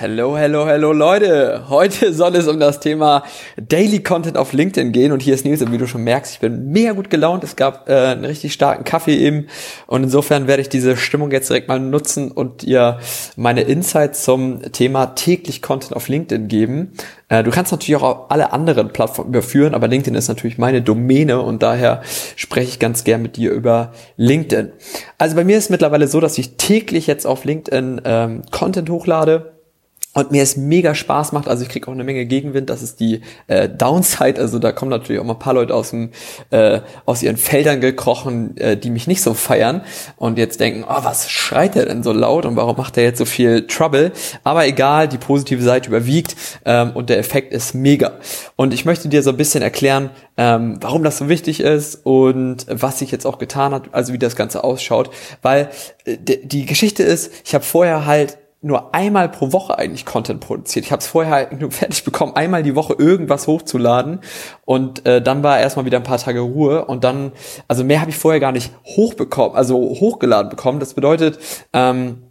Hello, hello, hello Leute. Heute soll es um das Thema Daily Content auf LinkedIn gehen und hier ist Nils und wie du schon merkst, ich bin mega gut gelaunt. Es gab äh, einen richtig starken Kaffee eben und insofern werde ich diese Stimmung jetzt direkt mal nutzen und ihr meine Insights zum Thema täglich Content auf LinkedIn geben. Äh, du kannst natürlich auch alle anderen Plattformen überführen, aber LinkedIn ist natürlich meine Domäne und daher spreche ich ganz gern mit dir über LinkedIn. Also bei mir ist mittlerweile so, dass ich täglich jetzt auf LinkedIn ähm, Content hochlade und mir es mega Spaß macht, also ich kriege auch eine Menge Gegenwind, das ist die äh, Downside, also da kommen natürlich auch mal ein paar Leute aus dem äh, aus ihren Feldern gekrochen, äh, die mich nicht so feiern und jetzt denken, oh, was schreit der denn so laut und warum macht er jetzt so viel Trouble? Aber egal, die positive Seite überwiegt ähm, und der Effekt ist mega. Und ich möchte dir so ein bisschen erklären, ähm, warum das so wichtig ist und was sich jetzt auch getan hat, also wie das Ganze ausschaut, weil äh, die Geschichte ist, ich habe vorher halt nur einmal pro Woche eigentlich Content produziert. Ich habe es vorher halt nur fertig bekommen, einmal die Woche irgendwas hochzuladen und äh, dann war erstmal wieder ein paar Tage Ruhe und dann, also mehr habe ich vorher gar nicht hochbekommen, also hochgeladen bekommen. Das bedeutet, ähm,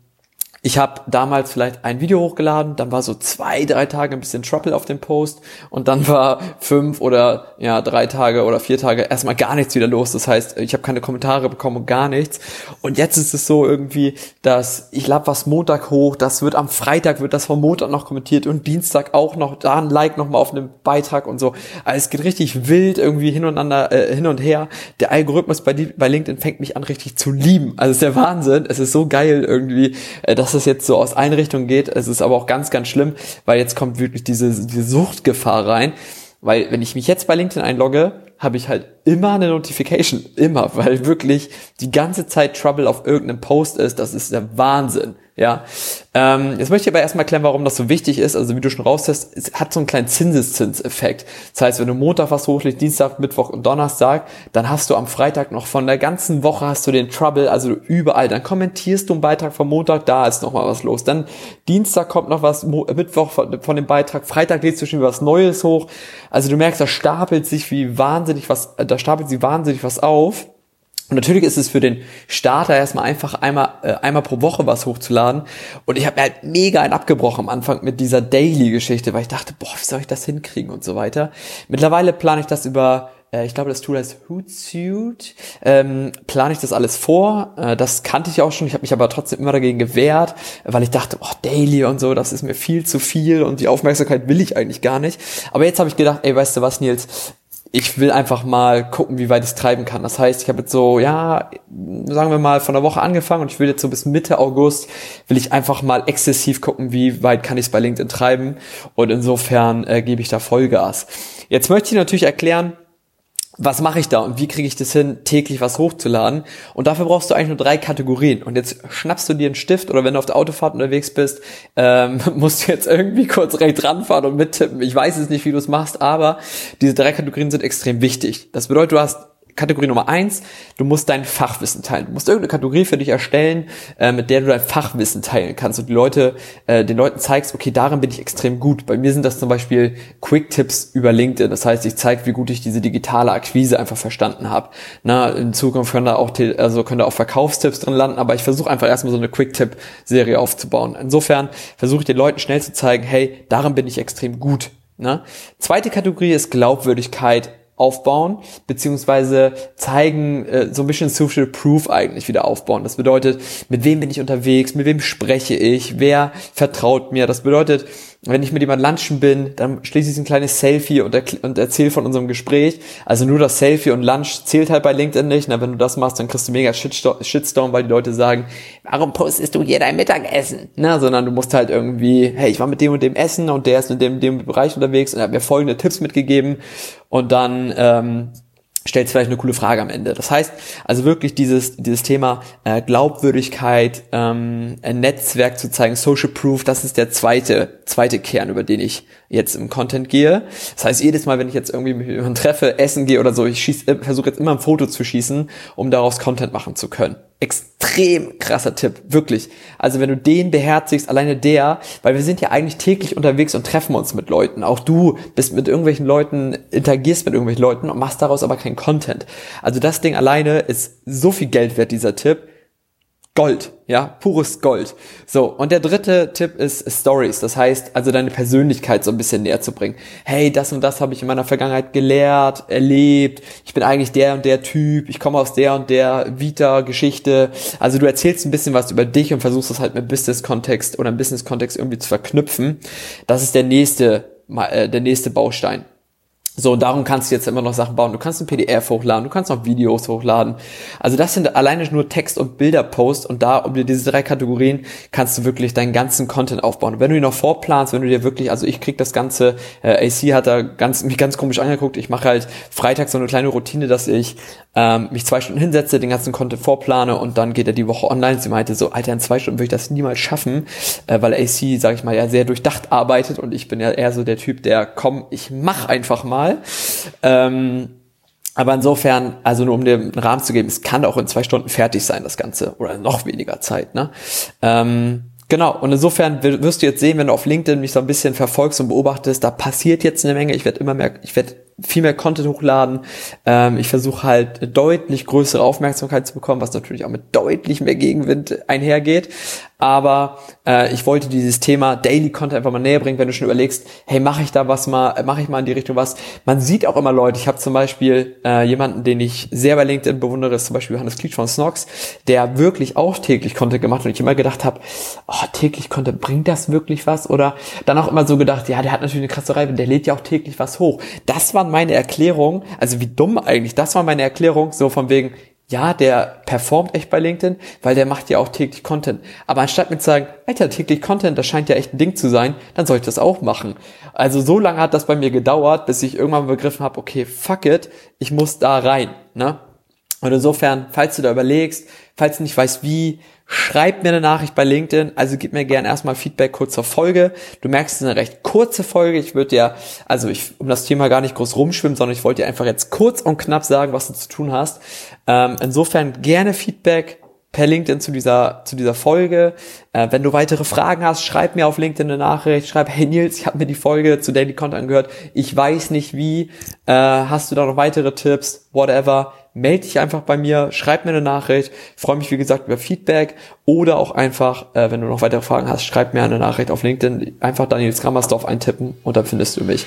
ich habe damals vielleicht ein Video hochgeladen, dann war so zwei, drei Tage ein bisschen Trouble auf dem Post und dann war fünf oder ja drei Tage oder vier Tage erstmal gar nichts wieder los. Das heißt, ich habe keine Kommentare bekommen und gar nichts. Und jetzt ist es so irgendwie, dass ich lade was Montag hoch, das wird am Freitag wird das vom Montag noch kommentiert und Dienstag auch noch da ein Like nochmal auf einem Beitrag und so. Also es geht richtig wild irgendwie hineinander äh, hin und her. Der Algorithmus bei, bei LinkedIn fängt mich an richtig zu lieben. Also es ist der Wahnsinn. Es ist so geil irgendwie, äh, dass dass es jetzt so aus Einrichtungen geht. Es ist aber auch ganz, ganz schlimm, weil jetzt kommt wirklich diese, diese Suchtgefahr rein. Weil wenn ich mich jetzt bei LinkedIn einlogge, habe ich halt immer eine Notification, immer, weil wirklich die ganze Zeit Trouble auf irgendeinem Post ist. Das ist der Wahnsinn. Ja, ähm, jetzt möchte ich aber erstmal erklären, warum das so wichtig ist. Also wie du schon raushörst, es hat so einen kleinen Zinseszinseffekt. Das heißt, wenn du Montag was hochlegst, Dienstag, Mittwoch und Donnerstag, dann hast du am Freitag noch von der ganzen Woche hast du den Trouble, also überall. Dann kommentierst du einen Beitrag vom Montag, da ist noch mal was los. Dann Dienstag kommt noch was, Mittwoch von, von dem Beitrag, Freitag lädst du schon was Neues hoch. Also du merkst, da stapelt sich wie wahnsinnig was, da stapelt sich wahnsinnig was auf. Und natürlich ist es für den Starter erstmal einfach einmal, äh, einmal pro Woche was hochzuladen. Und ich habe mir halt mega ein abgebrochen am Anfang mit dieser Daily-Geschichte, weil ich dachte, boah, wie soll ich das hinkriegen und so weiter. Mittlerweile plane ich das über, äh, ich glaube, das Tool heißt Hootsuite, ähm, plane ich das alles vor. Äh, das kannte ich auch schon, ich habe mich aber trotzdem immer dagegen gewehrt, weil ich dachte, oh, Daily und so, das ist mir viel zu viel und die Aufmerksamkeit will ich eigentlich gar nicht. Aber jetzt habe ich gedacht, ey, weißt du was, Nils, ich will einfach mal gucken, wie weit ich es treiben kann. Das heißt, ich habe jetzt so, ja, sagen wir mal, von der Woche angefangen und ich will jetzt so bis Mitte August, will ich einfach mal exzessiv gucken, wie weit kann ich es bei LinkedIn treiben. Und insofern äh, gebe ich da Vollgas. Jetzt möchte ich natürlich erklären, was mache ich da und wie kriege ich das hin, täglich was hochzuladen? Und dafür brauchst du eigentlich nur drei Kategorien. Und jetzt schnappst du dir einen Stift oder wenn du auf der Autofahrt unterwegs bist, ähm, musst du jetzt irgendwie kurz recht ranfahren und mittippen. Ich weiß es nicht, wie du es machst, aber diese drei Kategorien sind extrem wichtig. Das bedeutet, du hast Kategorie Nummer eins, du musst dein Fachwissen teilen. Du musst irgendeine Kategorie für dich erstellen, äh, mit der du dein Fachwissen teilen kannst und die Leute, äh, den Leuten zeigst, okay, darin bin ich extrem gut. Bei mir sind das zum Beispiel Quick-Tipps über LinkedIn. Das heißt, ich zeige, wie gut ich diese digitale Akquise einfach verstanden habe. Na, in Zukunft können da auch, also können da auch Verkaufstipps drin landen, aber ich versuche einfach erstmal so eine Quick-Tipp-Serie aufzubauen. Insofern versuche ich den Leuten schnell zu zeigen, hey, darin bin ich extrem gut. Ne? Zweite Kategorie ist Glaubwürdigkeit aufbauen, beziehungsweise zeigen, äh, so ein bisschen Social Proof eigentlich wieder aufbauen. Das bedeutet, mit wem bin ich unterwegs, mit wem spreche ich, wer vertraut mir. Das bedeutet, wenn ich mit jemand lunchen bin, dann schließe ich ein kleines Selfie und, er und erzähle von unserem Gespräch. Also nur das Selfie und Lunch zählt halt bei LinkedIn nicht. Na, wenn du das machst, dann kriegst du mega Shitstorm, weil die Leute sagen, warum postest du hier dein Mittagessen? Na, sondern du musst halt irgendwie, hey, ich war mit dem und dem Essen und der ist in dem, dem Bereich unterwegs und hat mir folgende Tipps mitgegeben und dann ähm, stellst vielleicht eine coole Frage am Ende. Das heißt, also wirklich dieses, dieses Thema äh, Glaubwürdigkeit, ähm, ein Netzwerk zu zeigen, Social Proof, das ist der zweite, zweite Kern, über den ich jetzt im Content gehe. Das heißt, jedes Mal, wenn ich jetzt irgendwie mit jemandem treffe, essen gehe oder so, ich äh, versuche jetzt immer ein Foto zu schießen, um daraus Content machen zu können. Extrem krasser Tipp, wirklich. Also wenn du den beherzigst, alleine der, weil wir sind ja eigentlich täglich unterwegs und treffen uns mit Leuten. Auch du bist mit irgendwelchen Leuten, interagierst mit irgendwelchen Leuten und machst daraus aber keinen Content. Also das Ding alleine ist so viel Geld wert, dieser Tipp. Gold, ja, pures Gold. So, und der dritte Tipp ist Stories, das heißt, also deine Persönlichkeit so ein bisschen näher zu bringen. Hey, das und das habe ich in meiner Vergangenheit gelehrt, erlebt, ich bin eigentlich der und der Typ, ich komme aus der und der Vita-Geschichte. Also du erzählst ein bisschen was über dich und versuchst das halt mit Business-Kontext oder im Business-Kontext irgendwie zu verknüpfen. Das ist der nächste, äh, der nächste Baustein. So, darum kannst du jetzt immer noch Sachen bauen. Du kannst ein PDF hochladen, du kannst noch Videos hochladen. Also das sind alleine nur Text- und Bilderposts und da um diese drei Kategorien kannst du wirklich deinen ganzen Content aufbauen. Und wenn du ihn noch vorplanst, wenn du dir wirklich, also ich krieg das Ganze, äh, AC hat da ganz, mich ganz komisch angeguckt, ich mache halt Freitag so eine kleine Routine, dass ich ähm, mich zwei Stunden hinsetze, den ganzen Content vorplane und dann geht er die Woche online. Sie meinte so, Alter, in zwei Stunden würde ich das niemals schaffen, äh, weil AC, sag ich mal, ja sehr durchdacht arbeitet und ich bin ja eher so der Typ, der, komm, ich mach einfach mal. Ähm, aber insofern, also nur um dir einen Rahmen zu geben, es kann auch in zwei Stunden fertig sein, das Ganze. Oder noch weniger Zeit, ne? Ähm, Genau, und insofern wirst du jetzt sehen, wenn du auf LinkedIn mich so ein bisschen verfolgst und beobachtest, da passiert jetzt eine Menge. Ich werde immer mehr, ich werde viel mehr Content hochladen. Ähm, ich versuche halt deutlich größere Aufmerksamkeit zu bekommen, was natürlich auch mit deutlich mehr Gegenwind einhergeht. Aber äh, ich wollte dieses Thema Daily Content einfach mal näher bringen, wenn du schon überlegst, hey, mache ich da was mal, mache ich mal in die Richtung was. Man sieht auch immer Leute, ich habe zum Beispiel äh, jemanden, den ich sehr bei LinkedIn bewundere, ist zum Beispiel Johannes Klitsch von Snox, der wirklich auch täglich Content gemacht und ich immer gedacht habe, oh, täglich Content, bringt das wirklich was? Oder dann auch immer so gedacht, ja, der hat natürlich eine krasse Reihe, der lädt ja auch täglich was hoch. Das waren meine Erklärungen, also wie dumm eigentlich, das war meine Erklärung, so von wegen, ja, der performt echt bei LinkedIn, weil der macht ja auch täglich Content. Aber anstatt mir zu sagen, Alter, täglich Content, das scheint ja echt ein Ding zu sein, dann soll ich das auch machen. Also so lange hat das bei mir gedauert, bis ich irgendwann begriffen habe, okay, fuck it, ich muss da rein. Ne? Und insofern, falls du da überlegst, falls du nicht weißt wie, schreib mir eine Nachricht bei LinkedIn. Also gib mir gern erstmal Feedback kurz zur Folge. Du merkst, es ist eine recht kurze Folge. Ich würde dir, also ich um das Thema gar nicht groß rumschwimmen, sondern ich wollte dir einfach jetzt kurz und knapp sagen, was du zu tun hast. Ähm, insofern gerne Feedback per LinkedIn zu dieser, zu dieser Folge. Äh, wenn du weitere Fragen hast, schreib mir auf LinkedIn eine Nachricht. Schreib, hey Nils, ich habe mir die Folge zu Daily Content angehört. Ich weiß nicht wie. Äh, hast du da noch weitere Tipps? Whatever. Meld dich einfach bei mir, schreib mir eine Nachricht. Ich freue mich, wie gesagt, über Feedback. Oder auch einfach, äh, wenn du noch weitere Fragen hast, schreib mir eine Nachricht auf LinkedIn. Einfach Daniel Skrammersdorf eintippen und dann findest du mich.